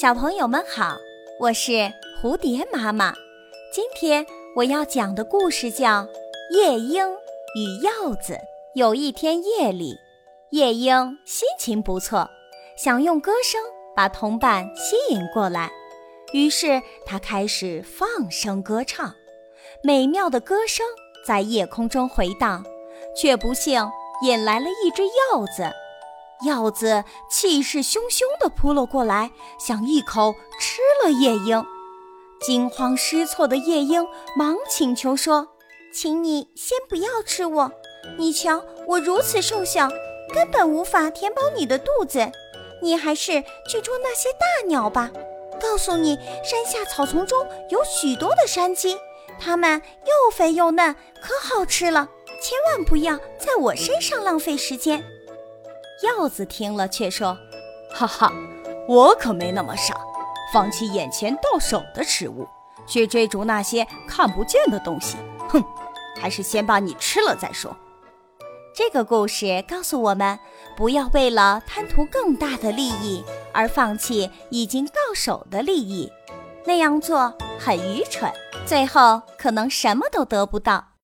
小朋友们好，我是蝴蝶妈妈。今天我要讲的故事叫《夜莺与鹞子》。有一天夜里，夜莺心情不错，想用歌声把同伴吸引过来，于是它开始放声歌唱。美妙的歌声在夜空中回荡，却不幸引来了一只鹞子。鹞子气势汹汹地扑了过来，想一口吃了夜莺。惊慌失措的夜莺忙请求说：“请你先不要吃我，你瞧我如此瘦小，根本无法填饱你的肚子。你还是去捉那些大鸟吧。告诉你，山下草丛中有许多的山鸡，它们又肥又嫩，可好吃了。千万不要在我身上浪费时间。”鹞子听了，却说：“哈哈，我可没那么傻，放弃眼前到手的食物，去追逐那些看不见的东西。哼，还是先把你吃了再说。”这个故事告诉我们，不要为了贪图更大的利益而放弃已经到手的利益，那样做很愚蠢，最后可能什么都得不到。